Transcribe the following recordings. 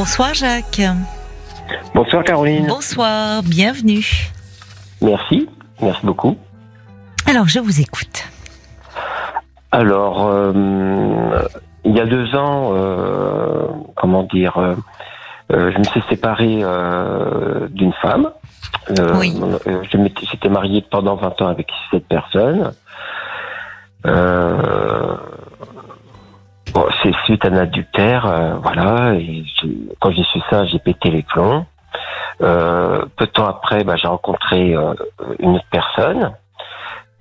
Bonsoir Jacques. Bonsoir Caroline. Bonsoir, bienvenue. Merci, merci beaucoup. Alors, je vous écoute. Alors, euh, il y a deux ans, euh, comment dire, euh, je me suis séparé d'une femme. oui. J'étais marié pendant 20 ans avec cette personne. Bon, c'est suite à un adultère, voilà. Et quand j'ai su ça, j'ai pété les plombs. peu de temps après, bah, j'ai rencontré une autre personne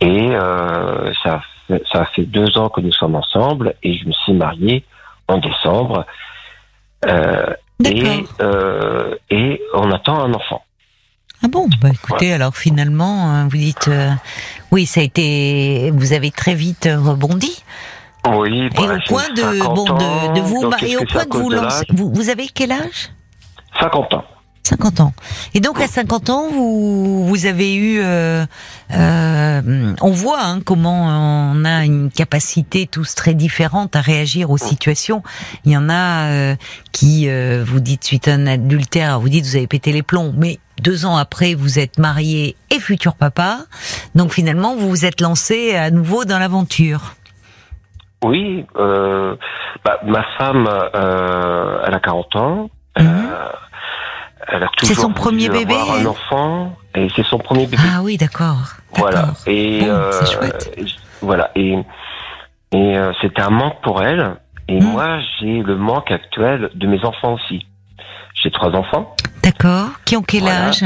et ça ça fait deux ans que nous sommes ensemble et je me suis marié en décembre. Euh, et, euh, et on attend un enfant. Ah bon, bah écoutez, alors finalement, hein, vous dites, euh, oui, ça a été, vous avez très vite rebondi. Oui, bah, et au point de, bon, de, vous marier, au point de vous lancer. Vous, vous avez quel âge? 50 ans. 50 ans. Et donc à 50 ans, vous, vous avez eu, euh, euh, on voit hein, comment on a une capacité tous très différente à réagir aux situations. Il y en a euh, qui, euh, vous dites suite à un adultère, vous dites vous avez pété les plombs, mais deux ans après vous êtes marié et futur papa, donc finalement vous vous êtes lancé à nouveau dans l'aventure. Oui, bah, ma femme, elle a 40 ans. Mhm. C'est son premier bébé un enfant et c'est son premier bébé. Ah oui, d'accord. Voilà. Et euh, voilà et et euh, c'était un manque pour elle. Et hmm. moi, j'ai le manque actuel de mes enfants aussi. J'ai trois enfants. D'accord. Qui ont quel âge?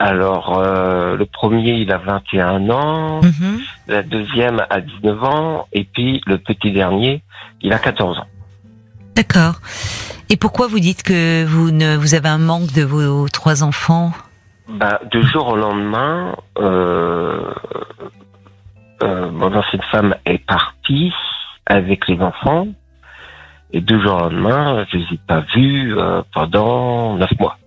Alors, euh, le premier, il a 21 ans. Mhm. La deuxième a 19 ans. Et puis, le petit dernier, il a 14 ans. D'accord. Et pourquoi vous dites que vous ne vous avez un manque de vos trois enfants? Bah, De jour au lendemain, euh, euh, mon ancienne femme est partie avec les enfants. Et deux jours au lendemain, je ne les ai pas vus euh, pendant neuf mois.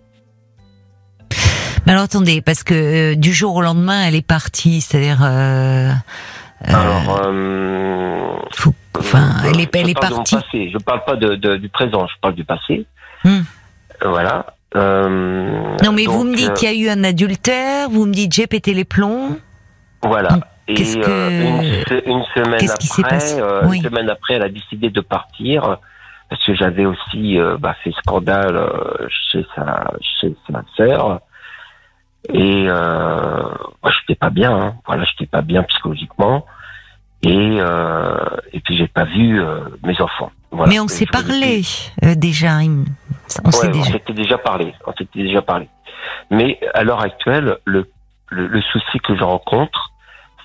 Mais alors attendez, parce que euh, du jour au lendemain, elle est partie, c'est-à-dire... Euh, alors, Enfin, elle est, elle est partie. Passé. Je parle pas de, du présent, je parle du passé. Hmm. Voilà. Euh, non, mais vous me dites euh, qu'il y a eu un adultère, vous me dites j'ai pété les plombs. Voilà. Et euh, une, semaine après, une semaine après, elle a décidé de partir parce que j'avais aussi bah, fait scandale chez sa chez sa sœur et euh, moi j'étais pas bien. Hein. Voilà, j'étais pas bien psychologiquement et euh, et puis j'ai pas vu euh, mes enfants. Voilà. Mais on s'est parlé euh, déjà. On s'est déjà. déjà parlé. On s'était déjà parlé. Mais à l'heure actuelle, le, le, le souci que je rencontre,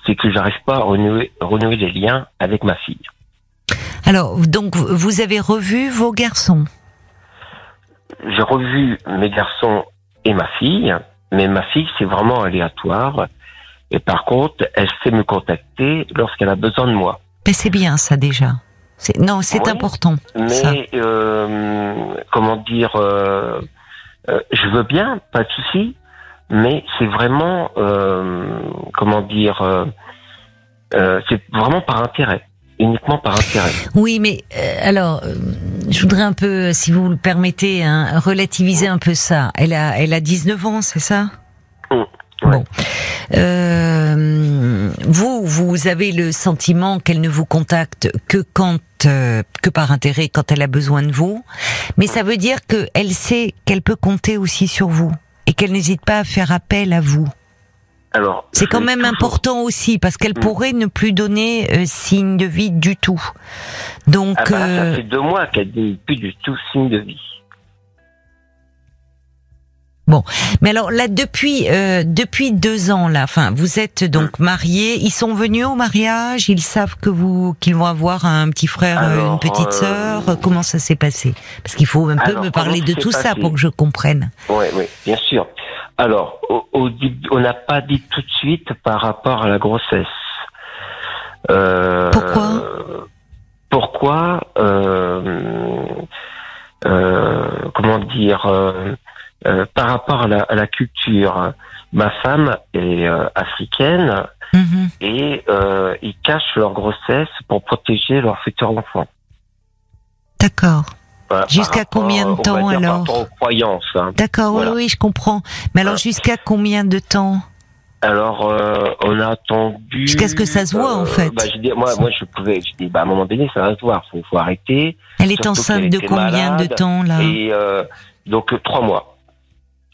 c'est que j'arrive pas à renouer, renouer les liens avec ma fille. Alors, donc, vous avez revu vos garçons? J'ai revu mes garçons et ma fille, mais ma fille, c'est vraiment aléatoire. Et par contre, elle sait me contacter lorsqu'elle a besoin de moi. Mais c'est bien ça déjà. Non, c'est important. Mais euh, comment dire, euh, euh, je veux bien, pas de souci. Mais c'est vraiment, comment dire, c'est vraiment par intérêt uniquement par intérêt. Oui, mais alors, je voudrais un peu, si vous le permettez, hein, relativiser un peu ça. Elle a, elle a 19 ans, c'est ça? Mmh. Bon. Euh, vous, vous avez le sentiment qu'elle ne vous contacte que quand, euh, que par intérêt, quand elle a besoin de vous. Mais ça veut dire qu'elle sait qu'elle peut compter aussi sur vous et qu'elle n'hésite pas à faire appel à vous. Alors, c'est quand même important aussi parce qu'elle mm. pourrait ne plus donner euh, signe de vie du tout. Donc, ah bah, ça fait deux mois qu'elle dit plus du tout signe de vie. Bon, mais alors là depuis euh, depuis deux ans là, enfin vous êtes donc mm. mariés. Ils sont venus au mariage. Ils savent que vous qu'ils vont avoir un petit frère, euh, une petite euh, sœur. Comment ça s'est passé? Parce qu'il faut un peu me parler de tout ça pour que je comprenne. Oui, oui, bien sûr. Alors, au, on n'a pas dit tout de suite par rapport à la grossesse. pourquoi? Pourquoi Comment dire euh, par rapport à la, culture, ma femme est euh, africaine mhm. et euh, ils cachent leur grossesse pour protéger leur futur enfant. D'accord. Jusqu'à combien de temps, dire, alors Par rapport aux croyances. hein. D'accord, Voilà. oui, oui, je comprends. Mais alors jusqu'à combien de temps? Alors, euh, on a attendu. Jusqu'à ce que ça se voit, en fait. Bah, j'ai dit, moi, moi, je pouvais. Je dis, bah, à un moment donné, ça va se voir. Faut, faut arrêter. Elle est Surtout enceinte de combien de temps là? Et euh, donc euh, trois mois.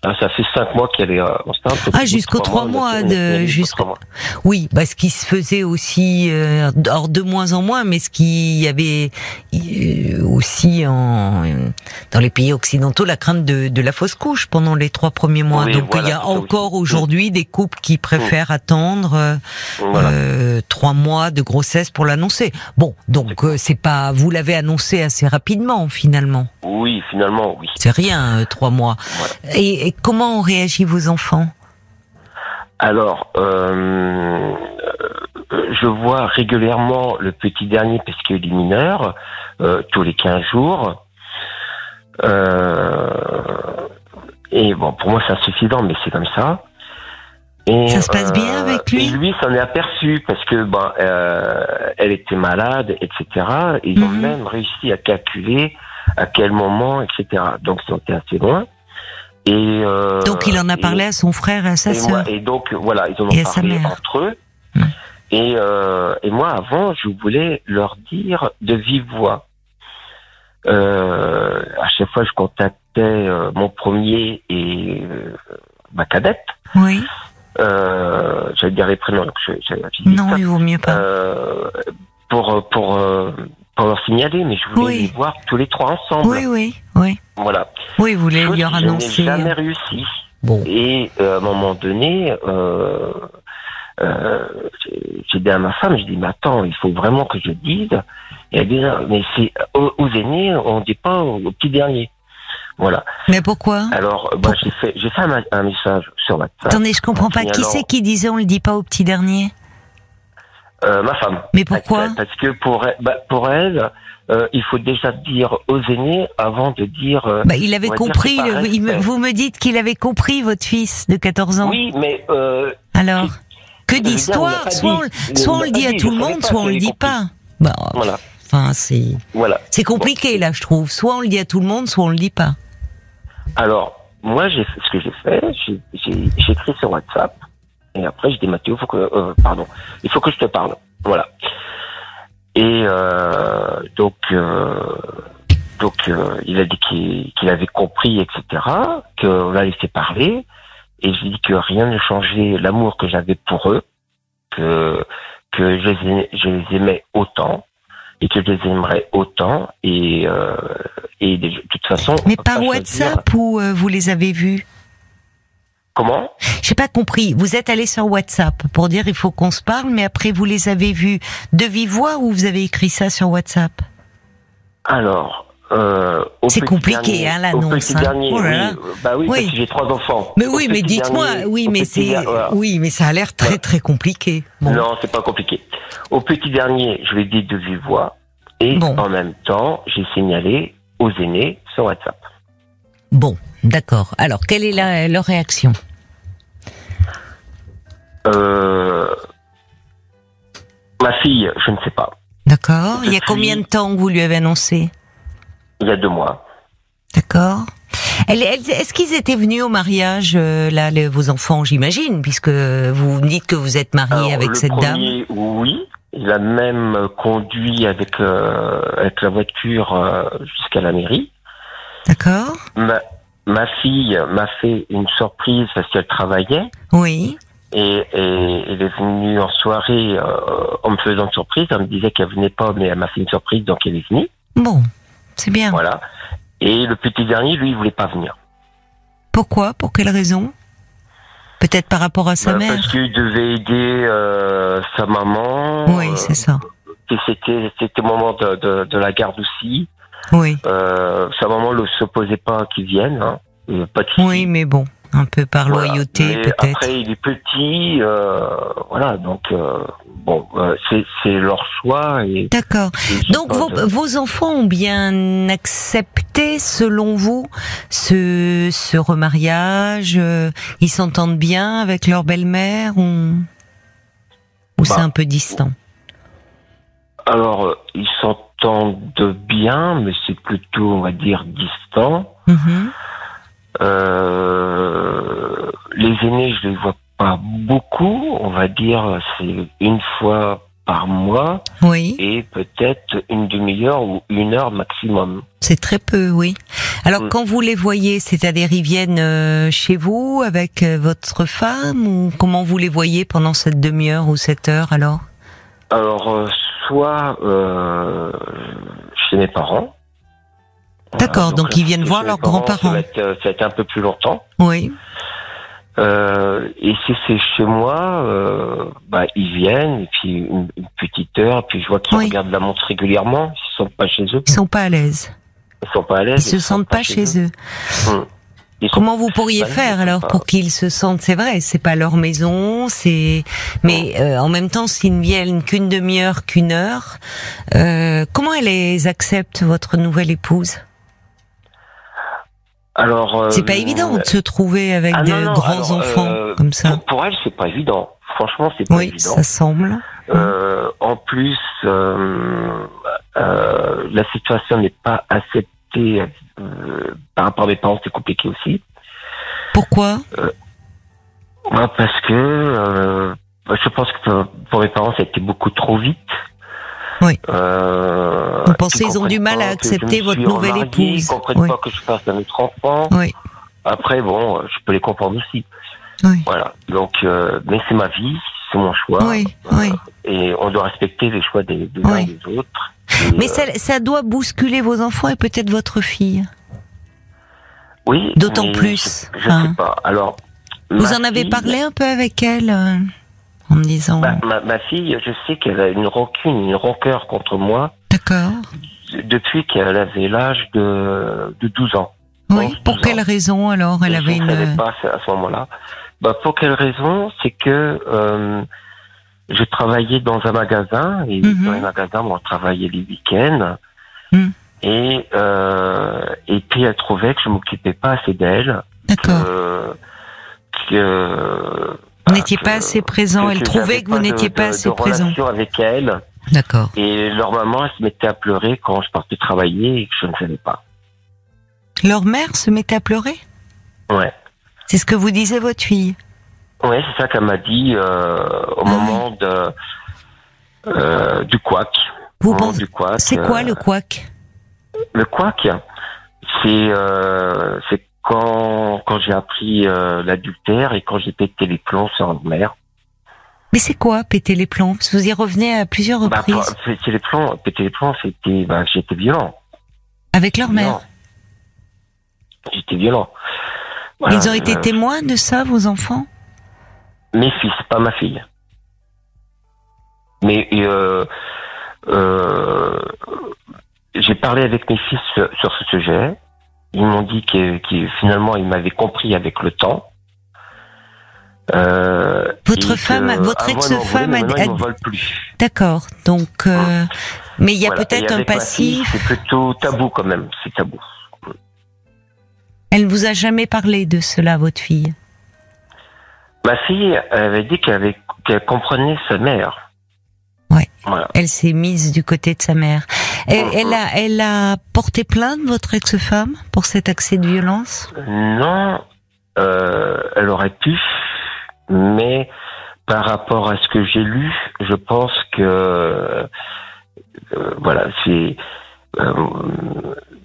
Ah, ça fait cinq mois qu'elle est euh, enceinte. Ah, jusqu'aux trois mois a- de- trois mois. Oui, bah, ce qui se faisait aussi, euh, alors de moins en moins, mais ce qui y avait euh, aussi en, dans les pays occidentaux, la crainte de, de la fausse couche pendant les trois premiers mois. Oui, Donc voilà, il y a encore aussi. aujourd'hui des couples qui préfèrent attendre euh, Voilà. euh, trois mois de grossesse pour l'annoncer. Bon, donc euh, c'est pas, vous l'avez annoncé assez rapidement finalement. Oui, finalement, oui. C'est rien, trois mois. Et, et comment ont réagi vos enfants? Alors, euh, euh, je vois régulièrement le petit dernier parce qu'il est mineur, euh, tous les 15 jours. Euh, et bon, pour moi, c'est insuffisant, mais c'est comme ça. Et, Ça se passe bien avec lui? Et lui s'en est aperçu parce que ben, elle était malade, etc. Et ils ont Mhm. même réussi à calculer à quel moment, etc. Donc, ils ont été assez loin. Et euh, Donc il en a et- parlé à son frère et à sa sœur. et donc voilà, ils en ont parlé entre eux. Hmm. Et, euh, et moi, avant, je voulais leur dire de vive voix. Euh, à chaque fois, je contactais euh, mon premier et euh, ma cadette. Oui. Euh, J'allais dire les prénoms, donc je, je- je Non, ça. il vaut mieux pas. Euh, pour pour pour leur signaler, mais je voulais Oui. les voir tous les trois ensemble. oui, oui, oui. Voilà. Oui, vous voulez que annoncer. Je n'ai jamais réussi. Bon. Et euh, à un moment donné, euh, euh, j'ai dit à ma femme, je dis, mais attends, il faut vraiment que je dise. Et elle dit, mais c'est aux, aux aînés, on dit pas aux, aux petits derniers. Voilà. Mais pourquoi? Alors, bah, j'ai fait, un, un message sur WhatsApp. Attendez, je comprends en pas. Qui c'est qui disait on le dit pas au petit dernier Euh, ma femme. Mais pourquoi Parce que pour elle, bah, pour elle euh, il faut déjà dire aux aînés avant de dire. euh, bah, Il avait compris. le- il me- vous me dites qu'il avait compris votre fils de 14 ans. Oui, mais Alors, que d'histoire Soit, on, le- soit On dit à tout le monde, soit on le dit pas. Bah, voilà, enfin, c'est voilà. c'est compliqué là, je trouve. Soit on le dit à tout le monde, soit on le dit pas. Alors, moi, j'ai ce que j'ai fait, j'ai écrit sur WhatsApp, et après, j'ai dit, Mathéo, faut que, euh, pardon, il faut que je te parle. Voilà. Et euh, donc, euh, donc, euh, il a dit qu'il avait compris, etc., qu'on l'a laissé parler, et je lui ai dit que rien ne changeait l'amour que j'avais pour eux, que que je les, ai- je les aimais autant et que je les aimerais autant et euh, et de, toute façon on Mais par WhatsApp ou euh, vous les avez vus? Comment J'ai pas compris. Vous êtes allé sur WhatsApp pour dire il faut qu'on se parle, mais après vous les avez vus de vive voix ou vous avez écrit ça sur WhatsApp? Alors euh, C'est compliqué, dernier- hein, l'annonce, petit hein. dernier, Oh là oui, là. bah oui, Oui. parce que j'ai trois enfants Mais Au oui, mais dites-moi, oui, mais c'est, voilà. oui, mais ça a l'air très Ouais. très compliqué. Bon. non c'est pas compliqué au petit dernier je l'ai dit de vive voix et Bon. en même temps j'ai signalé aux aînés sur WhatsApp Bon, d'accord. Alors, quelle est la, leur réaction? Euh, ma fille je ne sais pas D'accord. Il y a combien de temps que vous lui avez annoncé il y a deux mois D'accord. Est-ce qu'ils étaient venus au mariage, euh, là, les- vos enfants, j'imagine, puisque vous me dites que vous êtes marié Alors, avec le cette dame Oui, il a même conduit avec euh, avec la voiture euh, jusqu'à la mairie. D'accord Ma, ma fille m'a fait une surprise parce qu'elle travaillait Oui. Et, et elle est venue en soirée euh, en me faisant surprise. Elle me disait qu'elle venait pas, mais elle m'a fait une surprise, donc elle est venue. Bon, c'est bien. Voilà. Et le petit dernier, lui, il voulait pas venir. Pourquoi? Pour quelle raison? Peut-être par rapport à sa Bah, mère? Parce qu'il devait aider euh, sa maman. Oui, euh, c'est ça. et c'était c'était moment de, de, de la garde aussi. Oui. Euh, sa maman ne s'opposait pas à qu'il vienne. Hein. Euh, Pas de. Oui, mais bon, un peu par Voilà. loyauté, peut-être. Après, il est petit, euh, voilà. Donc euh, bon, euh, c'est leur choix et. D'accord. Donc vos, de- vos enfants ont bien accepté, selon vous, ce, ce remariage Ils s'entendent bien avec leur belle-mère ou, ou c'est Bah, un peu distant? Alors, ils s'entendent bien, mais c'est plutôt, on va dire, distant. Mhm. Euh, les aînés, je les vois pas beaucoup. On va dire, c'est une fois par mois Oui, et peut-être une demi-heure ou une heure maximum. c'est très peu, oui. Alors Mm. quand vous les voyez, c'est-à-dire ils viennent euh, chez vous avec euh, votre femme ou comment vous les voyez pendant cette demi-heure ou cette heure alors? Alors, euh, soit euh, chez mes parents. D'accord, donc ils viennent voir leurs parents, grands-parents. Ça euh, ça un peu plus longtemps. Oui, Euh, et si c'est chez moi, euh, bah, ils viennent, et puis une, une petite heure, puis je vois qu'ils Oui. regardent la montre régulièrement, ils sont pas chez eux, ils sont pas à l'aise. ils sont pas à l'aise. Ils se sentent pas chez eux. Ils sont- Comment vous pourriez faire alors pour qu'ils se sentent? C'est vrai, c'est pas leur maison, c'est. Mais euh, en même temps, s'ils ne viennent qu'une demi-heure, qu'une heure, euh, comment elle les accepte votre nouvelle épouse? Alors, euh, C'est pas évident de se trouver avec ah, des non, non, grands alors, enfants euh, comme ça. Pour, pour elle, c'est pas évident. Franchement, c'est pas Oui, évident. ça semble. Euh, en plus, euh, euh, la situation n'est pas acceptée par rapport à mes parents, c'est compliqué aussi. Pourquoi Ouais, parce que je pense que pour- pour mes parents, ça a été beaucoup trop vite. Oui. Euh, Vous pensez ils qu'ils ont du mal à accepter votre nouvelle épouse. Ils comprennent Oui. pas que je fasse un autre enfant. Oui, Après, bon, je peux les comprendre aussi. oui, Voilà. Donc, euh, mais c'est ma vie, c'est mon choix. oui, Euh, oui. Et on doit respecter les choix des, des uns et des autres. Et, Mais euh, ça, ça doit bousculer vos enfants et peut-être votre fille. oui, d'autant plus, Je, je enfin. sais pas. Alors, Vous en avez parlé un peu avec elle euh, en me disant. bah, ma, ma fille, je sais qu'elle a une rancune, une rancœur contre moi D'accord. depuis qu'elle avait l'âge de, de 12 ans. Oui. 11, Pour 12 quelle ans. raison alors Elle Et avait je ne savais une. pas à ce moment-là. Bah, pour quelle raison C'est que euh, je travaillais dans un magasin et Mhm. dans les magasins, on travaillait les week-ends. Mhm. Et, euh, et puis elle trouvait que je m'occupais pas assez d'elle, D'accord. que, que Vous n'étiez pas assez présent. Elle trouvait que vous n'étiez pas assez présent. avec elle. D'accord. Et leur maman, elle se mettait à pleurer quand je partais travailler et que je ne savais pas. Leur mère se mettait à pleurer? Ouais. C'est ce que vous disait votre fille? Ouais, c'est ça qu'elle m'a dit euh, au Ah moment de euh, du couac. Vous pensez-. C'est quoi euh, le couac? Le couac, c'est euh, c'est quand quand j'ai appris euh, l'adultère et quand j'ai pété les plombs sur ma mère. Mais c'est quoi péter les plombs? Parce que Vous y revenez à plusieurs Bah, reprises péter les plombs, péter les plombs, c'était bah, j'étais violent. avec leur mère? J'étais violent. Voilà, Ils ont été euh, témoins de ça, vos enfants? Mes fils, pas ma fille. Mais euh, euh, j'ai parlé avec mes fils sur, sur ce sujet. Ils m'ont dit que, que finalement ils m'avaient compris avec le temps. Euh, Votre que femme, votre ex-femme a- a-. D'accord. Donc, euh, mais il y a Voilà. peut-être un passif. C'est plutôt tabou quand même. C'est tabou. Elle ne vous a jamais parlé de cela, votre fille? Ma fille elle avait dit qu'elle avait- qu'elle comprenait sa mère. Voilà. Elle s'est mise du côté de sa mère. Elle, Mhm. elle a, elle a porté plainte votre ex-femme pour cet accès de violence? Non, euh, elle aurait pu, mais par rapport à ce que j'ai lu, je pense que euh, voilà, c'est euh,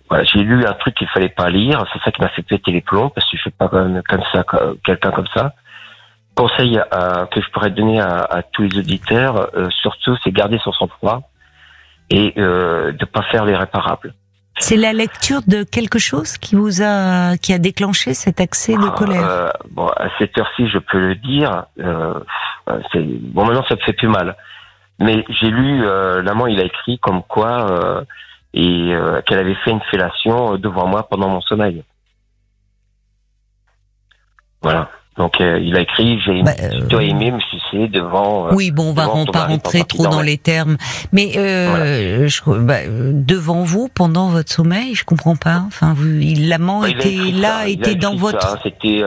voilà, j'ai lu un truc qu'il fallait pas lire, c'est ça qui m'a fait péter les plombs parce que je suis pas comme, comme ça, quelqu'un comme ça. Conseil à- que je pourrais donner à, à tous les auditeurs, euh, surtout, c'est garder son sang-froid et euh, de pas faire l'irréparable. C'est la lecture de quelque chose qui vous a, qui a déclenché cet accès de Ah, colère? euh, bon, à cette heure-ci, je peux le dire. Euh, c'est- bon, maintenant, ça me fait plus mal. Mais j'ai lu, euh, l'amant, il a écrit comme quoi, euh, et euh, qu'elle avait fait une fellation euh, devant moi pendant mon sommeil. Voilà. Donc, euh, il a écrit, j'ai Bah, euh, plutôt aimé me sucer devant. euh, Oui, bon, on va pas rentrer trop dans les termes. Mais euh, je, bah, devant vous, pendant votre sommeil, je comprends pas. Enfin, vous, l'amant était là, ça, était dans votre. C'était,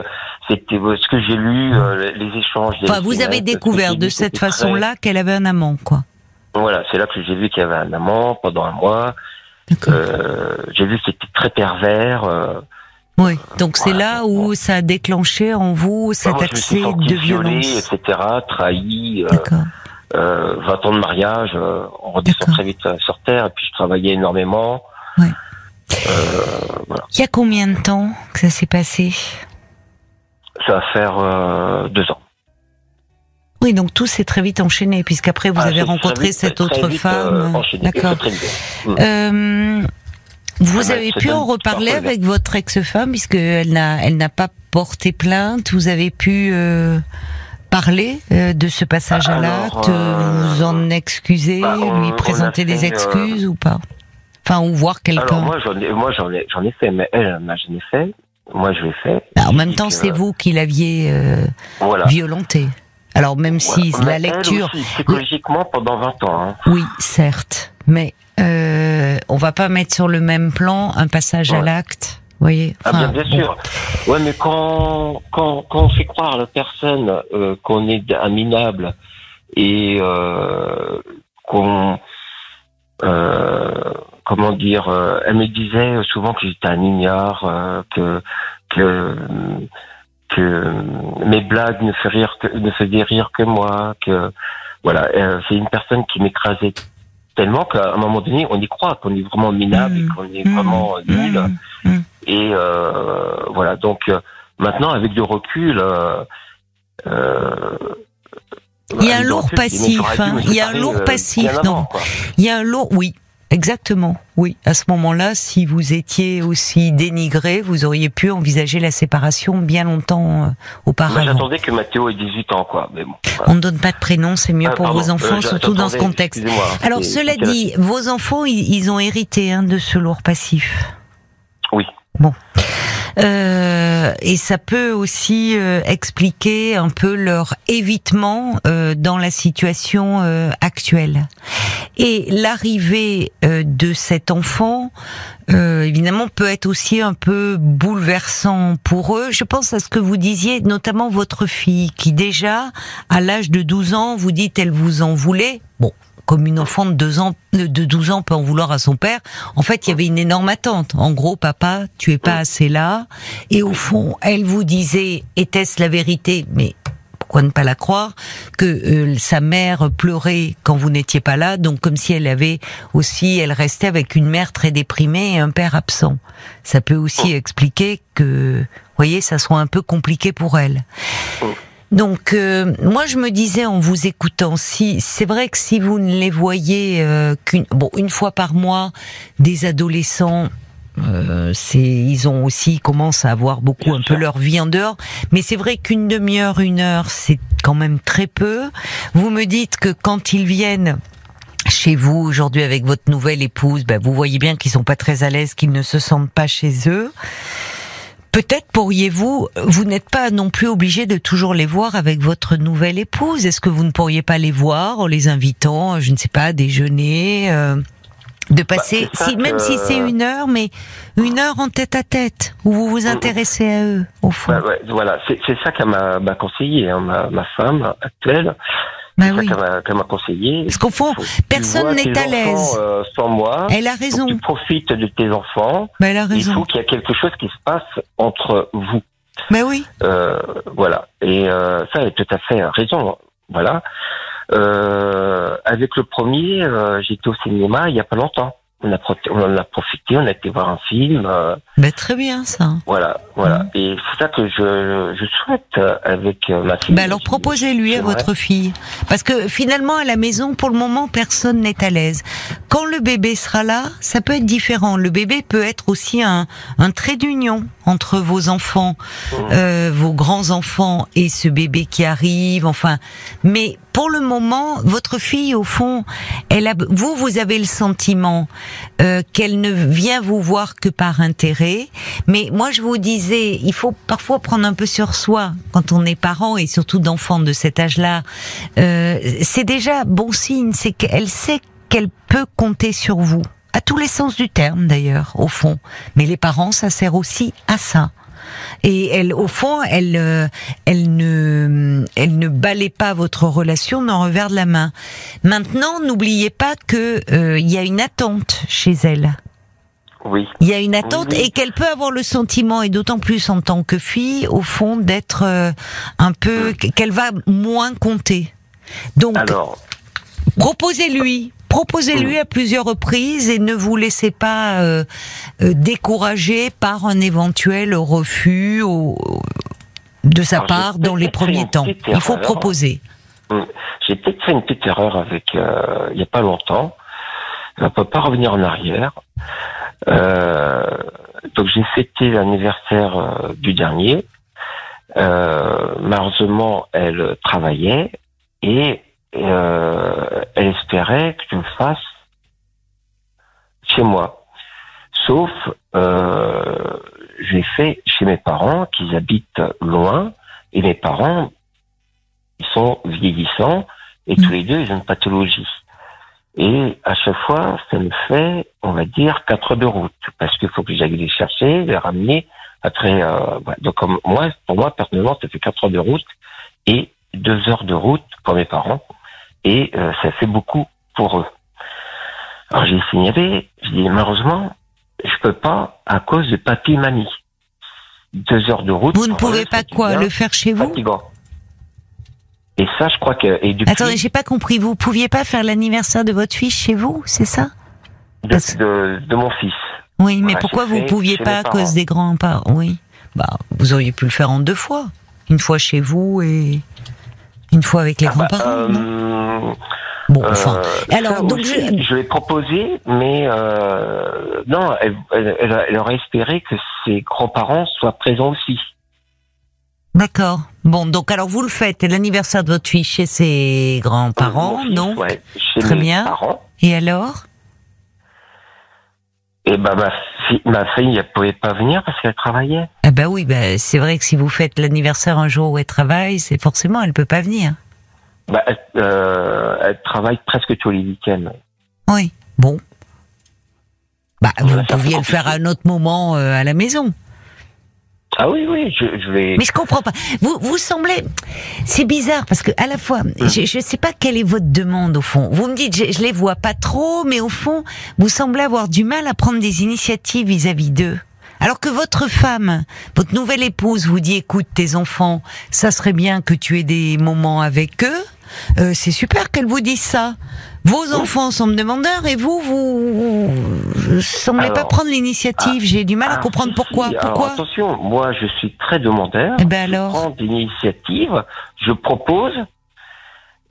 c'était ce que j'ai lu, euh, les échanges. Enfin, vous avez découvert c'était- de cette c'était très- façon-là qu'elle avait un amant, quoi. Voilà, c'est là que j'ai vu qu'il y avait un amant pendant un mois. Euh, j'ai vu qu'il était très pervers. Euh, oui, donc c'est là où ça a déclenché en vous cet accès de violence, etc., trahi. Euh, euh, 20 ans de mariage, euh, on redescend très vite sur terre, et puis je travaillais énormément. Ouais. voilà. Il y a combien de temps que ça s'est passé? Ça va faire deux ans. Oui, donc tout s'est très vite enchaîné, puisqu'après vous ah, avez rencontré cette autre femme. D'accord. Euh, vous avez pu en reparler avec votre ex-femme, puisqu'elle n'a, elle n'a pas porté plainte. Vous avez pu euh, parler euh, de ce passage à l'acte, vous en excuser, bah, lui présenter des excuses ou pas? Enfin, ou voir quelqu'un. moi, j'en ai, moi, j'en ai, j'en ai fait, mais elle, n'a jamais fait. Moi, je l'ai fait. Bah, en même temps, c'est vous qui l'aviez violenté. Alors même si la lecture... psychologiquement pendant 20 ans. Hein. Oui, certes. Mais euh, on va pas mettre sur le même plan un passage à l'acte. Voyez ah bien, bien sûr. Ouais, mais quand, quand, quand on fait croire à la personne euh, qu'on est minable et euh, qu'on euh, comment dire, euh, elle me disait souvent que j'étais un ignare, que que que mes blagues ne faisaient rire que, ne faisaient rire que moi, que voilà, euh, c'est une personne qui m'écrasait tellement qu'à un moment donné, on y croit, qu'on est vraiment minable et mmh. qu'on est vraiment mmh. nul. Mmh. Et euh, voilà, donc euh, maintenant, avec du recul, euh, il y a un lourd passif. Hein. Il y a un lourd passif. Non. Il y a un lourd. Oui. Exactement, oui. À ce moment-là, si vous étiez aussi dénigré, vous auriez pu envisager la séparation bien longtemps euh, auparavant. J'attendais que Mathéo ait 18 ans, quoi. Mais bon, On ne donne pas de prénom, c'est mieux ah, pour vos enfants, euh, surtout dans ce contexte. Alors, cela dit, vos enfants, ils, ont hérité hein, de ce lourd passif. Oui. Bon. Euh, et ça peut aussi euh, expliquer un peu leur évitement euh, dans la situation actuelle. Et l'arrivée de cet enfant, évidemment, peut être aussi un peu bouleversant pour eux. Je pense à ce que vous disiez, notamment votre fille, qui déjà, à l'âge de 12 ans, vous dites, elle vous en voulait. Bon, comme une enfant de deux ans, de 12 ans peut en vouloir à son père. En fait, il y avait une énorme attente. En gros, papa, tu es pas assez là. Et au fond, elle vous disait, était-ce la vérité? Mais pourquoi ne pas la croire que euh, sa mère pleurait quand vous n'étiez pas là, donc comme si elle avait aussi, elle restait avec une mère très déprimée et un père absent. Ça peut aussi expliquer que, voyez, ça soit un peu compliqué pour elle. Donc euh, moi je me disais en vous écoutant, si c'est vrai que si vous ne les voyez euh, qu'une bon une fois par mois, des adolescents. Euh, c'est ils ont aussi commencent à avoir beaucoup un peu leur vie en dehors. Mais c'est vrai qu'une demi-heure une heure c'est quand même très peu. Vous me dites que quand ils viennent chez vous aujourd'hui avec votre nouvelle épouse, ben, vous voyez bien qu'ils sont pas très à l'aise, qu'ils ne se sentent pas chez eux. Peut-être pourriez-vous, vous n'êtes pas non plus obligé de toujours les voir avec votre nouvelle épouse. Est-ce que vous ne pourriez pas les voir en les invitant, je ne sais pas, à déjeuner euh, de bah, passer, si, même si c'est une heure, mais une heure en tête à tête, où vous vous intéressez à eux, au fond. Bah, voilà, c'est ça qu'elle m'a conseillé, hein, ma, ma, femme actuelle. Bah oui. qu'elle m'a conseillé. Parce qu'au fond, personne n'est à l'aise. Euh, sans moi. Elle a raison. tu profites de tes enfants. elle a raison. Il faut qu'il y ait quelque chose qui se passe entre vous. Mais oui. Euh, voilà. Et euh, ça, elle a tout à fait raison. Voilà. Euh, avec le premier, euh, j'étais au cinéma il y a pas longtemps on a, on en a profité, on a été voir un film. Euh, ben, très bien ça. Voilà, voilà. Mmh. Et c'est ça que je, je souhaite euh, avec euh, ma fille. Ben alors proposez-lui à votre fille, parce que finalement à la maison, pour le moment, personne n'est à l'aise. Quand le bébé sera là, ça peut être différent. Le bébé peut être aussi un, un trait d'union entre vos enfants, mmh. euh, vos grands enfants et ce bébé qui arrive. Enfin, mais pour le moment, votre fille, au fond, elle a, vous, vous avez le sentiment euh, qu'elle ne vient vous voir que par intérêt. Mais moi, je vous disais, il faut parfois prendre un peu sur soi quand on est parent et surtout d'enfants de cet âge-là. Euh, c'est déjà bon signe, c'est qu'elle sait qu'elle peut compter sur vous à tous les sens du terme d'ailleurs, au fond. Mais les parents, ça sert aussi à ça Et elle, au fond, elle, euh, elle ne, elle ne balait pas votre relation d'un revers de la main. Maintenant, n'oubliez pas que euh, il y a une attente chez elle. Oui. Il y a une attente Oui, et qu'elle peut avoir le sentiment, et d'autant plus en tant que fille, au fond, d'être euh, un peu, qu'elle va moins compter. Donc, proposez-lui, proposez-lui à plusieurs reprises et ne vous laissez pas euh, euh, décourager par un éventuel refus au- de sa Alors, part dans les premiers temps. Il faut erreur. proposer. hum, j'ai peut-être fait une petite erreur avec, euh, il n'y a pas longtemps. On ne peut pas revenir en arrière. Euh, donc j'ai fêté l'anniversaire du dernier. Euh, malheureusement, elle travaillait et euh, elle espérait que je le fasse chez moi. Sauf, euh, j'ai fait chez mes parents, qui habitent loin, et mes parents, ils sont vieillissants, et tous les deux, ils ont une pathologie. Et à chaque fois, ça me fait, on va dire, quatre heures de route, parce qu'il faut que j'aille les chercher, les ramener. Après, euh, voilà. donc comme moi, pour moi personnellement, ça fait quatre heures de route et deux heures de route pour mes parents, et euh, ça fait beaucoup pour eux. Alors j'ai signalé, je dis malheureusement, je peux pas à cause de papy mamie. Deux heures de route. Vous ne pouvez pas quoi le faire chez vous fatigant. Et ça, je crois que et depuis, Attendez, j'ai pas compris. Vous pouviez pas faire l'anniversaire de votre fils chez vous, c'est ça de, parce- de, de mon fils. Oui, mais Voilà, pourquoi j'ai vous pouviez pas à parents. cause des grands-parents? Oui. Bah, vous auriez pu le faire en deux fois. Une fois chez vous et une fois avec les Ah bah, grands-parents. euh, Bon, euh, enfin. Alors, donc, je- je l'ai proposé, mais euh, non, elle, elle, aurait espéré que ses grands-parents soient présents aussi. D'accord. Bon, donc alors vous le faites, l'anniversaire de votre fille chez ses grands-parents, non ouais, chez Très mes bien. parents. Et alors Et ben ma fille, ma fille, elle pouvait pas venir parce qu'elle travaillait. Bah oui, bah, c'est vrai que si vous faites l'anniversaire un jour où elle travaille, c'est forcément, elle peut pas venir. Bah, elle, euh, elle travaille presque tous les week-ends. Oui. Bon. Bah, vous pouviez le faire à un autre moment euh, à la maison. Ah oui, oui, je, je vais. Mais je comprends pas. Vous, vous semblez, c'est bizarre parce que à la fois, je, je sais pas quelle est votre demande au fond. Vous me dites, je, je les vois pas trop, mais au fond, vous semblez avoir du mal à prendre des initiatives vis-à-vis d'eux. Alors que votre femme, votre nouvelle épouse, vous dit, écoute, tes enfants, ça serait bien que tu aies des moments avec eux. Euh, c'est super qu'elle vous dise ça. Vos enfants sont demandeurs et vous, vous, vous semblez pas prendre l'initiative. J'ai du mal à Ah, comprendre si, pourquoi. si. Alors, Pourquoi attention, moi je suis très demandeur. Eh ben Je alors prends des initiatives, je propose.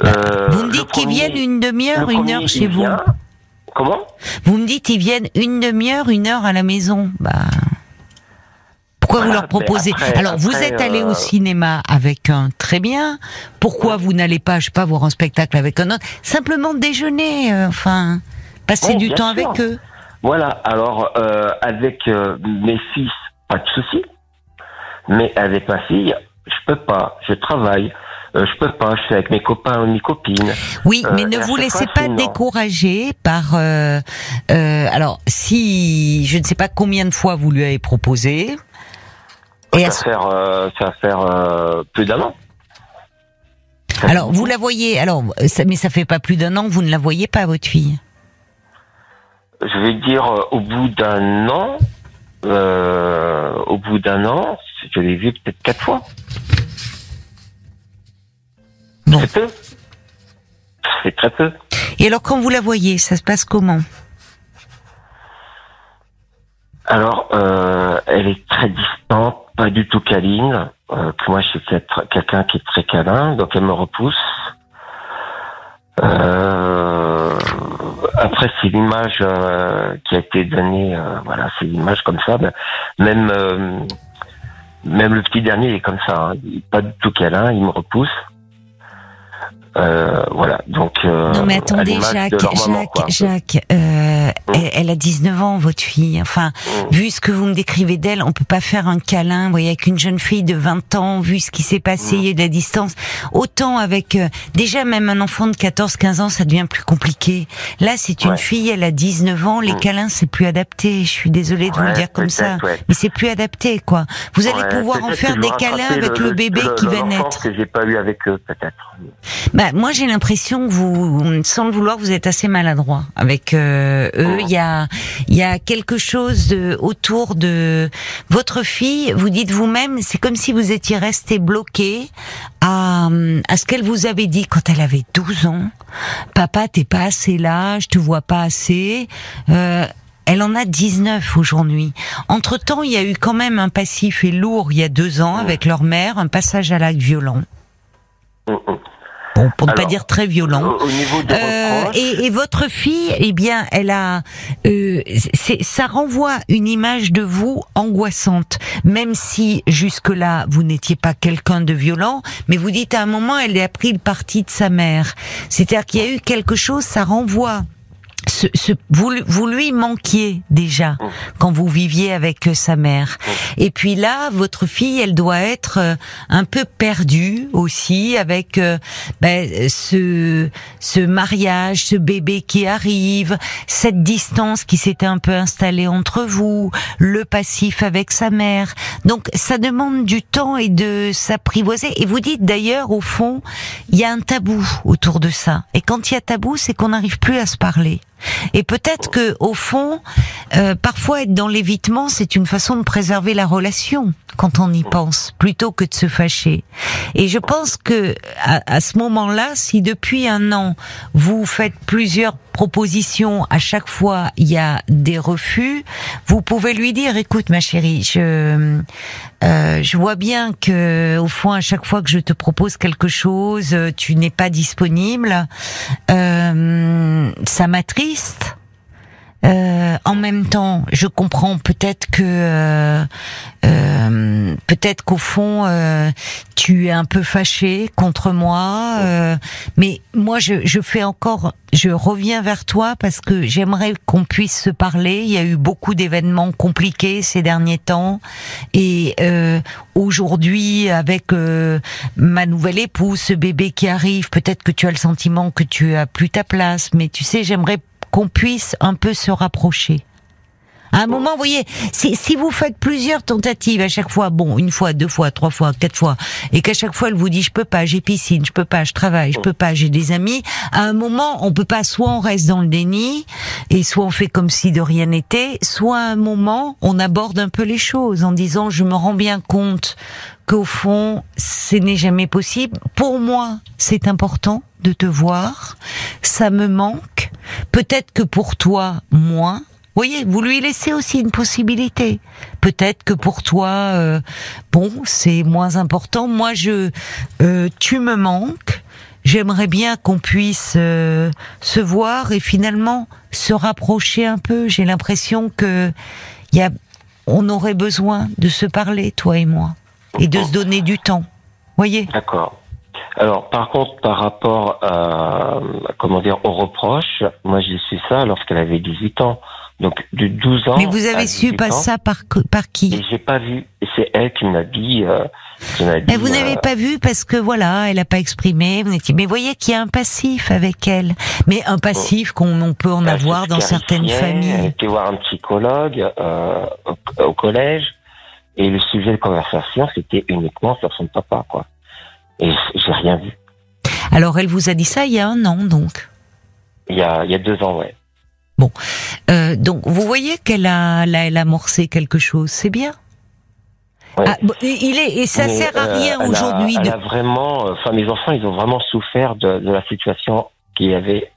Euh, Vous me dites qu'ils viennent une demi-heure, une heure chez vous. vient. Comment? Vous me dites qu'ils viennent une demi-heure, une heure à la maison. Bah. Pourquoi vous Voilà, leur proposez? après- Alors, vous êtes allé euh, au cinéma avec un, très bien. Pourquoi vous n'allez pas, je sais pas, voir un spectacle avec un autre? Simplement déjeuner, euh, enfin, passer Oui, du temps sûr. avec eux. Voilà, alors euh, avec mes fils, pas de souci. Mais avec ma fille, je peux pas, je travaille. Euh, je peux pas, je suis avec mes copains ou mes copines. Oui, Euh, mais ne et à vous laissez fois, pas décourager par. euh, euh, alors, si je ne sais pas combien de fois vous lui avez proposé. Et ça va faire, euh, ça va faire euh, plus d'un an. Alors, vous la voyez, alors, ça, mais ça fait pas plus d'un an que vous ne la voyez pas, votre fille. Je vais dire euh, au bout d'un an, euh, au bout d'un an, je l'ai vu peut-être quatre fois. C'est peu. C'est très peu. Et alors, quand vous la voyez, ça se passe comment? Alors, euh, elle est très distante, pas du tout câline. Euh, moi, je suis peut-être quelqu'un qui est très câlin, donc elle me repousse. Euh, après, c'est l'image euh, qui a été donnée. euh, voilà, c'est l'image comme ça. Même, euh, même le petit dernier il est comme ça. hein. Il est pas du tout câlin, il me repousse. Euh, voilà, donc. euh, Non, mais attendez, Jacques, maman, Jacques, quoi. Jacques, euh, Mm. eh, elle a 19 ans, votre fille. Enfin, Mm. vu ce que vous me décrivez d'elle, on peut pas faire un câlin, vous voyez, avec une jeune fille de 20 ans, vu ce qui s'est passé, Mm. il y a de la distance. Autant avec, euh, déjà même un enfant de 14, 15 ans, ça devient plus compliqué. Là, c'est une Ouais. fille, elle a 19 ans, les Mm. câlins, c'est plus adapté. Je suis désolée de vous le dire comme ça. ouais. Mais c'est plus adapté, quoi. Vous allez pouvoir en faire des câlins avec le, bébé qui va naître. que j'ai pas eu avec eux, peut-être. Bah, moi, j'ai l'impression que vous, sans le vouloir, vous êtes assez maladroit avec euh, eux. Il y a, quelque chose autour de votre fille. Vous dites vous-même, c'est comme si vous étiez resté bloqué à, à ce qu'elle vous avait dit quand elle avait 12 ans. Papa, t'es pas assez là, je te vois pas assez. Euh, elle en a 19 aujourd'hui. Entre-temps, il y a eu quand même un passif et lourd il y a deux ans avec leur mère, un passage à l'acte violent. Mm, mm. Bon, pour ne pas dire très violent. Au, au niveau des Euh, et, et votre fille, eh bien, elle a, euh, ça renvoie une image de vous angoissante, même si jusque-là vous n'étiez pas quelqu'un de violent, mais vous dites à un moment, elle a pris le parti de sa mère. C'est-à-dire qu'il y a eu quelque chose, ça renvoie. Ce, ce, vous, vous lui manquiez déjà quand vous viviez avec euh, sa mère. Et puis là, votre fille, elle doit être euh, un peu perdue aussi avec euh, ben, ce, ce mariage, ce bébé qui arrive, cette distance qui s'était un peu installée entre vous, le passif avec sa mère. Donc ça demande du temps et de s'apprivoiser. Et vous dites d'ailleurs, au fond, il y a un tabou autour de ça. Et quand il y a tabou, c'est qu'on n'arrive plus à se parler. Et peut-être que au fond, euh, parfois être dans l'évitement, c'est une façon de préserver la relation quand on y pense, plutôt que de se fâcher. Et je pense que à, à ce moment-là, si depuis un an vous faites plusieurs propositions, à chaque fois il y a des refus, vous pouvez lui dire écoute ma chérie, je euh, je vois bien que au fond à chaque fois que je te propose quelque chose, tu n'es pas disponible. Euh, ça m'attriste. Euh, en même temps, je comprends peut-être que euh, euh, peut-être qu'au fond euh, tu es un peu fâché contre moi, euh, mais moi je, je fais encore, je reviens vers toi parce que j'aimerais qu'on puisse se parler. Il y a eu beaucoup d'événements compliqués ces derniers temps et euh, aujourd'hui avec ma nouvelle épouse, ce bébé qui arrive, peut-être que tu as le sentiment que tu as plus ta place, mais tu sais, j'aimerais qu'on puisse un peu se rapprocher. À un moment, vous voyez, si, si vous faites plusieurs tentatives à chaque fois, bon, une fois, deux fois, trois fois, quatre fois, et qu'à chaque fois elle vous dit je peux pas, j'ai piscine, je peux pas, je travaille, je peux pas, j'ai des amis, à un moment, on peut pas, soit on reste dans le déni, et soit on fait comme si de rien n'était, soit à un moment, on aborde un peu les choses en disant je me rends bien compte qu'au fond, ce n'est jamais possible. Pour moi, c'est important de te voir, ça me manque, peut-être que pour toi, moins, voyez, vous lui laissez aussi une possibilité. Peut-être que pour toi, euh, bon, c'est moins important. Moi, je, euh, tu me manques. J'aimerais bien qu'on puisse euh, se voir et finalement se rapprocher un peu. J'ai l'impression que y a, on aurait besoin de se parler, toi et moi, et de se donner du temps. Voyez. D'accord. Alors, par contre, par rapport à, comment dire, aux reproches, moi, j'ai su ça lorsqu'elle avait 18 ans. Donc, de 12 ans. Mais vous avez su 18 pas ans, ça par, par Et qui j'ai pas vu. C'est elle qui m'a dit. Euh, qui m'a dit Mais vous n'avez euh, pas vu parce que voilà, elle a pas exprimé. Vous n'étiez. Mais voyez qu'il y a un passif avec elle. Mais un passif qu'on on peut en elle avoir dans certaines familles. était voir un psychologue euh, au, au collège. Et le sujet de conversation, c'était uniquement sur son papa, quoi. Et j'ai rien vu. Alors elle vous a dit ça il y a un an donc. Il y a, il y a deux ans, ouais. Euh, donc vous voyez qu'elle a, là, elle a amorcé quelque chose. C'est bien. Ouais. Ah, bon, il est et ça Mais, sert à euh, rien aujourd'hui Elle de. a vraiment, enfin, mes enfants, ils ont vraiment souffert de, de la situation qu'il y avait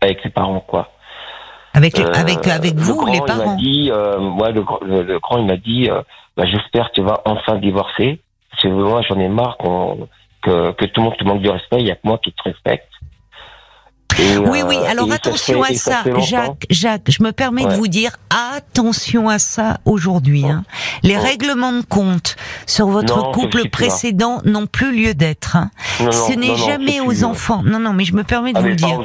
avec les parents, quoi. Avec Euh, avec avec le vous grand, les Il parents. dit, euh, moi, le, grand- le, le grand, il m'a dit, euh, bah, j'espère que tu vas enfin divorcer. Parce que moi, j'en ai marre qu'on, que, que tout le monde te manque de respect. Il y a que moi qui te respecte. Oui, oui. Alors attention à ça, Jacques. Jacques, je me permets de vous dire attention à ça aujourd'hui. Hein. Les règlements de compte sur votre couple précédent n'ont plus lieu d'être. Hein. Ce n'est jamais aux enfants. Non, non, mais je me permets de ah, vous le dire.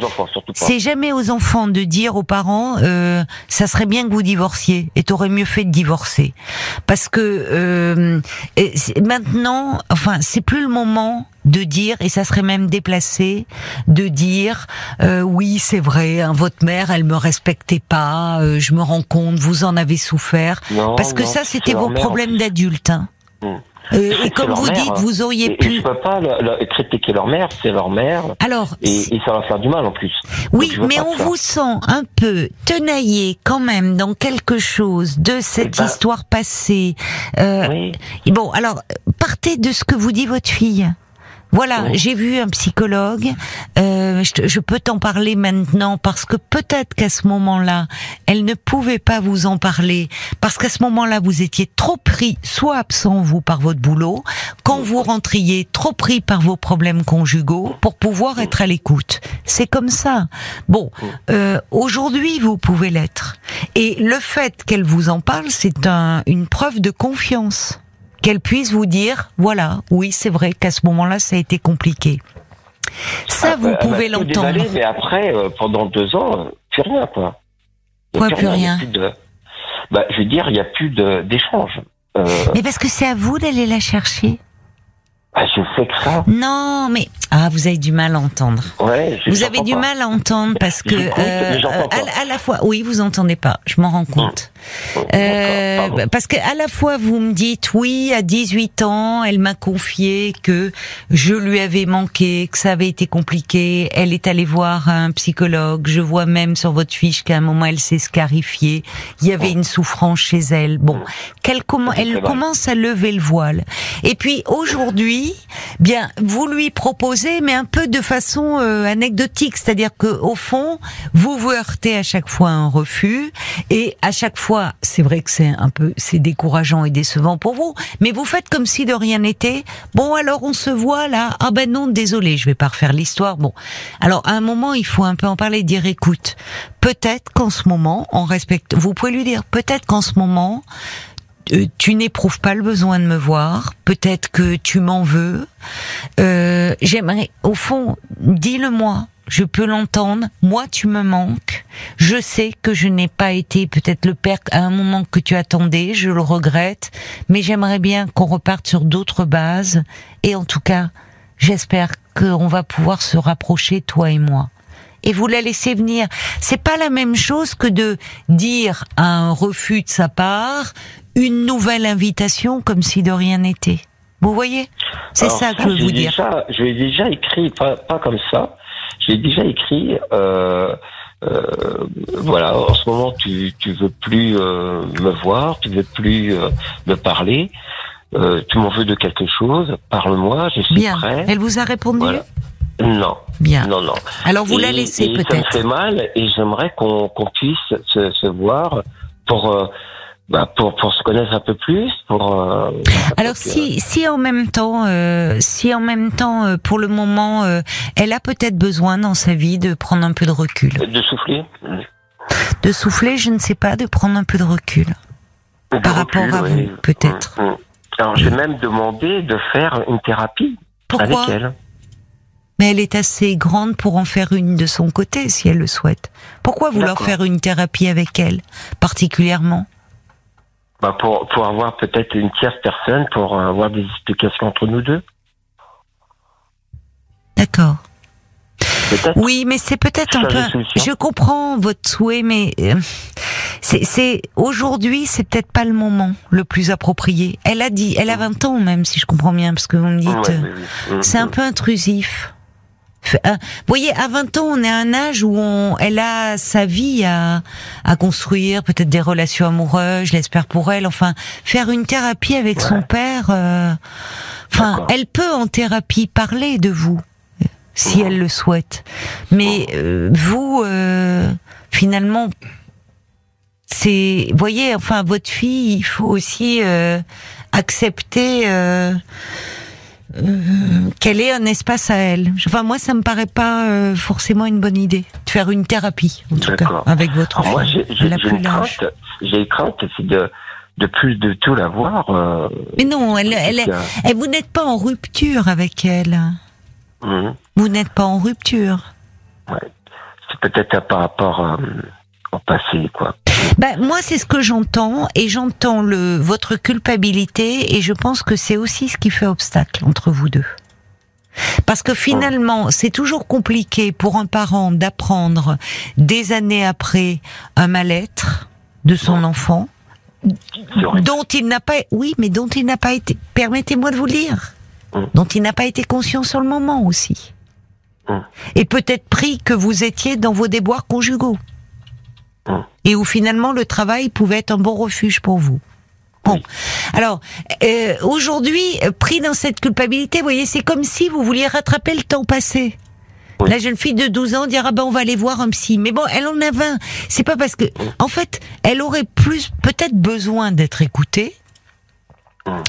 C'est jamais aux enfants de dire aux parents, euh, ça serait bien que vous divorciez et t'aurais mieux fait de divorcer, parce que euh, maintenant, enfin, c'est plus le moment de dire, et ça serait même déplacé, de dire euh, oui c'est vrai, hein, votre mère elle me respectait pas, euh, je me rends compte, vous en avez souffert, parce que ça c'était vos problèmes d'adulte. Hein. Hmm. Euh, et comme vous dites, vous auriez pu. je peux pas critiquer leur mère, c'est leur mère. Alors. Et, ça va faire du mal en plus. Oui, mais on vous sent un peu tenaillé quand même dans quelque chose de cette eh ben, histoire passée. Euh, oui. Bon, alors partez de ce que vous dit votre fille. Voilà, j'ai vu un psychologue. Euh, je, je, peux t'en parler maintenant parce que peut-être qu'à ce moment-là, elle ne pouvait pas vous en parler parce qu'à ce moment-là, vous étiez trop pris, soit absent vous par votre boulot, quand vous rentriez trop pris par vos problèmes conjugaux pour pouvoir être à l'écoute. C'est comme ça. Bon, euh, aujourd'hui, vous pouvez l'être. Et le fait qu'elle vous en parle, c'est un, une preuve de confiance qu'elle puisse vous dire, voilà, oui, c'est vrai qu'à ce moment-là, ça a été compliqué. Ça, vous pouvez l'entendre. Mais après, euh, pendant deux ans, plus rien, quoi. Quoi, plus, rien, bah, Je veux dire, il n'y a plus d'échange. Euh... Mais parce que c'est à vous d'aller la chercher. Ah, je sais que ça. Non, mais ah, vous avez du mal à entendre. Ouais, vous avez du mal à entendre parce que euh, à, la fois, oui, vous entendez pas. Je m'en rends compte. Hum. Euh, parce que à la fois vous me dites oui, à 18 ans, elle m'a confié que je lui avais manqué, que ça avait été compliqué. Elle est allée voir un psychologue. Je vois même sur votre fiche qu'à un moment elle s'est scarifiée. Il y avait hum. une souffrance chez elle. Bon, hum. qu'elle elle commence à lever le voile. Et puis aujourd'hui, bien, vous lui proposez mais un peu de façon euh, anecdotique, c'est-à-dire que au fond, vous vous heurtez à chaque fois un refus, et à chaque fois, c'est vrai que c'est un peu, c'est décourageant et décevant pour vous, mais vous faites comme si de rien n'était. Bon, alors on se voit là. Ah ben non, désolé, je vais pas refaire l'histoire. Bon, alors à un moment, il faut un peu en parler, dire écoute, peut-être qu'en ce moment, on respecte. Vous pouvez lui dire, peut-être qu'en ce moment tu n'éprouves pas le besoin de me voir, peut-être que tu m'en veux. Euh, J'aimerais, au fond, dis-le-moi. Je peux l'entendre. Moi, tu me manques. Je sais que je n'ai pas été peut-être le père à un moment que tu attendais. Je le regrette. Mais j'aimerais bien qu'on reparte sur d'autres bases. Et en tout cas, j'espère qu'on va pouvoir se rapprocher, toi et moi et vous la laissez venir. C'est pas la même chose que de dire un refus de sa part, une nouvelle invitation comme si de rien n'était. Vous voyez? C'est ça que je veux vous dire. je l'ai déjà écrit, pas, pas comme ça. J'ai déjà écrit. Euh, euh, voilà, en ce moment, tu tu veux plus euh, me voir, tu veux plus euh, me parler. Euh, tu m'en veux de quelque chose. Parle-moi, je suis Bien. prêt. Elle vous a répondu? Non. Bien. Non, non. Alors vous la laissez peut-être. Ça me fait mal et j'aimerais qu'on qu'on puisse se, se voir pour bah, pour, pour se connaître un peu plus. Pour, euh, Alors si, si en même temps, euh, si en même temps, euh, pour le moment, elle a peut-être besoin dans sa vie de prendre un peu de recul. De souffler. De souffler, je ne sais pas, de prendre un peu de recul. par rapport à vous, peut-être. Mm, mm. Alors j'ai même demandé de faire une thérapie Pourquoi avec elle. Mais elle est assez grande pour en faire une de son côté, si elle le souhaite. Pourquoi vouloir faire une thérapie avec elle, particulièrement? Bah pour, pour avoir peut-être une tierce personne, pour avoir des explications entre nous deux. D'accord. Oui, mais c'est peut-être un peu. Je comprends votre souhait, mais euh, c'est aujourd'hui, c'est peut-être pas le moment le plus approprié. Elle a dit, elle a 20 ans même, si je comprends bien, parce que vous me dites, euh, c'est un peu intrusif. Euh, vous voyez, à 20 ans, on est à un âge où on, elle a sa vie à, à construire, peut-être des relations amoureuses, je l'espère pour elle. Enfin, faire une thérapie avec son père. Euh, enfin, elle peut en thérapie parler de vous, si elle le souhaite. Mais euh, vous, finalement, c'est, voyez, enfin, votre fille, il faut aussi accepter qu'elle ait un espace à elle. Enfin, moi, ça me paraît pas euh, forcément une bonne idée de faire une thérapie, en tout cas, avec votre Alors moi, j'ai une crainte, j'ai crainte, c'est de, de plus de tout la voir. euh, Mais non, elle, elle, est- jusqu'à- elle- vous n'êtes pas en rupture avec elle. Mhm. Vous n'êtes pas en rupture. Ouais. C'est peut-être par rapport euh, au passé, quoi. Ben, moi, c'est ce que j'entends, et j'entends le votre culpabilité, et je pense que c'est aussi ce qui fait obstacle entre vous deux. Parce que finalement, c'est toujours compliqué pour un parent d'apprendre des années après un mal-être de son enfant, dont il n'a pas, oui, mais dont il n'a pas été, permettez-moi de vous le dire, dont il n'a pas été conscient sur le moment aussi. Et peut-être pris que vous étiez dans vos déboires conjugaux. Et où finalement le travail pouvait être un bon refuge pour vous. Bon, alors euh, aujourd'hui, pris dans cette culpabilité, vous voyez, c'est comme si vous vouliez rattraper le temps passé. Oui. La jeune fille de 12 ans dira ben on va aller voir un psy. Mais bon, elle en a 20. C'est pas parce que en fait, elle aurait plus peut-être besoin d'être écoutée.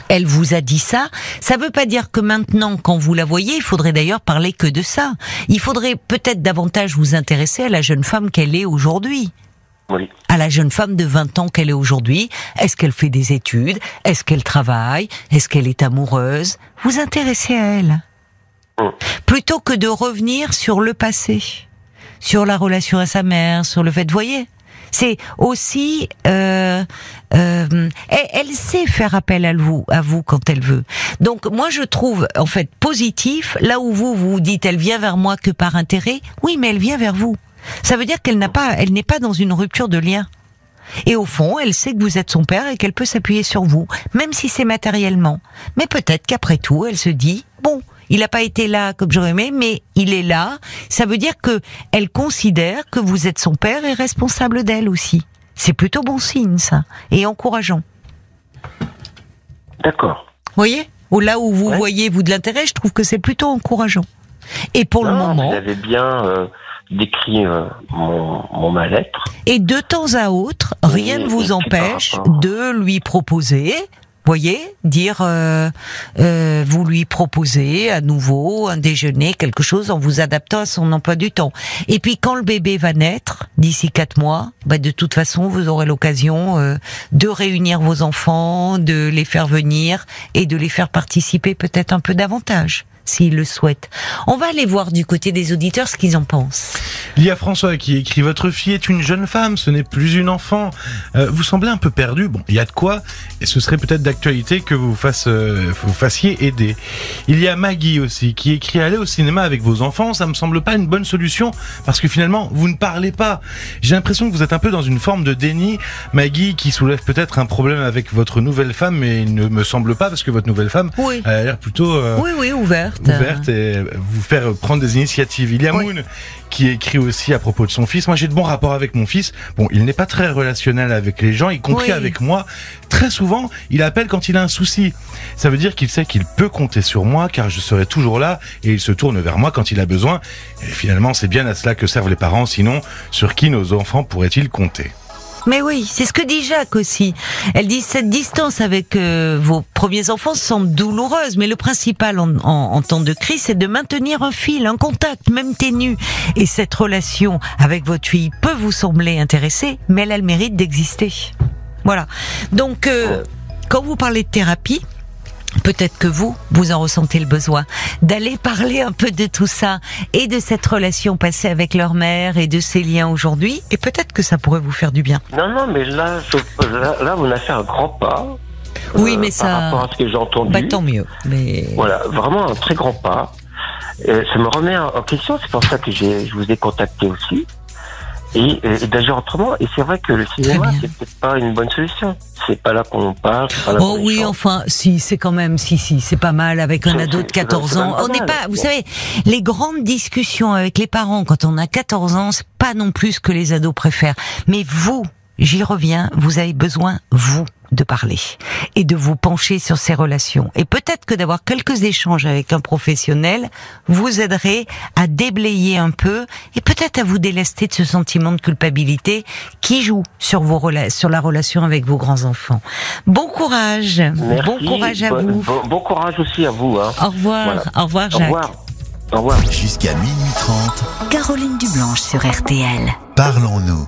Elle vous a dit ça. Ça veut pas dire que maintenant, quand vous la voyez, il faudrait d'ailleurs parler que de ça. Il faudrait peut-être davantage vous intéresser à la jeune femme qu'elle est aujourd'hui Oui. à la jeune femme de 20 ans qu'elle est aujourd'hui. Est-ce qu'elle fait des études? Est-ce qu'elle travaille? Est-ce qu'elle est amoureuse? Vous intéressez à elle? Mm. Plutôt que de revenir sur le passé, sur la relation à sa mère, sur le fait, vous voyez? C'est aussi, euh, euh, elle, elle sait faire appel à vous, à vous quand elle veut. Donc moi je trouve en fait positif là où vous vous dites elle vient vers moi que par intérêt. Oui, mais elle vient vers vous. Ça veut dire qu'elle n'a pas, elle n'est pas dans une rupture de lien. Et au fond, elle sait que vous êtes son père et qu'elle peut s'appuyer sur vous, même si c'est matériellement. Mais peut-être qu'après tout, elle se dit, bon, il n'a pas été là comme j'aurais aimé, mais il est là. Ça veut dire que elle considère que vous êtes son père et responsable d'elle aussi. C'est plutôt bon signe, ça, et encourageant. D'accord. Vous voyez? Ou là où vous Ouais. voyez, vous, de l'intérêt, je trouve que c'est plutôt encourageant. Et pour le moment, Vous avez bien euh, décrit euh, mon, mon mal-être. Et de temps à autre, rien ne vous empêche rapport- de lui proposer, voyez, dire, euh, euh, vous lui proposez à nouveau un déjeuner, quelque chose en vous adaptant à son emploi du temps. Et puis quand le bébé va naître, d'ici quatre mois, bah, de toute façon, vous aurez l'occasion euh, de réunir vos enfants, de les faire venir et de les faire participer peut-être un peu davantage s'ils le souhaitent. On va aller voir du côté des auditeurs ce qu'ils en pensent. Il y a François qui écrit Votre fille est une jeune femme, ce n'est plus une enfant. Euh, vous semblez un peu perdu. Bon, il y a de quoi, et ce serait peut-être d'actualité que vous, fasse, euh, vous fassiez aider. Il y a Maggie aussi qui écrit Aller au cinéma avec vos enfants, ça me semble pas une bonne solution parce que finalement, vous ne parlez pas. J'ai l'impression que vous êtes un peu dans une forme de déni. Maggie qui soulève peut-être un problème avec votre nouvelle femme, mais il ne me semble pas parce que votre nouvelle femme Oui. a l'air plutôt. euh, Oui, oui, ouverte. ouverte et vous faire prendre des initiatives. Il y a Oui. Moon qui écrit aussi à propos de son fils. Moi, j'ai de bons rapports avec mon fils. Bon, il n'est pas très relationnel avec les gens, y compris Oui. avec moi. Très souvent, il appelle quand il a un souci. Ça veut dire qu'il sait qu'il peut compter sur moi car je serai toujours là et il se tourne vers moi quand il a besoin. Et finalement, c'est bien à cela que servent les parents. Sinon, sur qui nos enfants pourraient-ils compter? Mais oui, c'est ce que dit Jacques aussi. Elle dit cette distance avec euh, vos premiers enfants semble douloureuse, mais le principal en, en- en temps de crise, c'est de maintenir un fil, un contact, même ténu. Et cette relation avec votre fille peut vous sembler intéressée, mais elle a le mérite d'exister. Voilà. Donc, euh, quand vous parlez de thérapie, Peut-être que vous, vous en ressentez le besoin d'aller parler un peu de tout ça et de cette relation passée avec leur mère et de ces liens aujourd'hui. Et peut-être que ça pourrait vous faire du bien. Non, non, mais là, je- là, là, on a fait un grand pas. Oui, euh, mais Par ça- rapport à ce que j'ai entendu. Bah tant mieux. Mais Voilà, vraiment un très grand pas. Euh, ça me remet en question, c'est pour ça que je vous ai contacté aussi. Et, et d'agir autrement. Et c'est vrai que le cinéma, c'est peut-être pas une bonne solution. C'est pas là qu'on parle, pas là Oh oui, enfin, si, c'est quand même, si, si, c'est pas mal avec un ado de c'est- 14 c'est ans. On n'est pas, vous savez, les grandes discussions avec les parents quand on a 14 ans, c'est pas non plus ce que les ados préfèrent. Mais vous, j'y reviens, vous avez besoin, vous, de parler et de vous pencher sur ces relations. Et peut-être que d'avoir quelques échanges avec un professionnel vous aiderait à déblayer un peu et peut-être à vous délester de ce sentiment de culpabilité qui joue sur vos sur la relation avec vos grands enfants. Bon courage, Merci. bon courage à Bon- vous. Bon, bon courage aussi à vous. Hein. Au revoir, Voilà. au revoir Au Jacques. revoir. Au revoir. Jusqu'à minuit 30, Caroline Dublanche sur RTL. parlons-nous.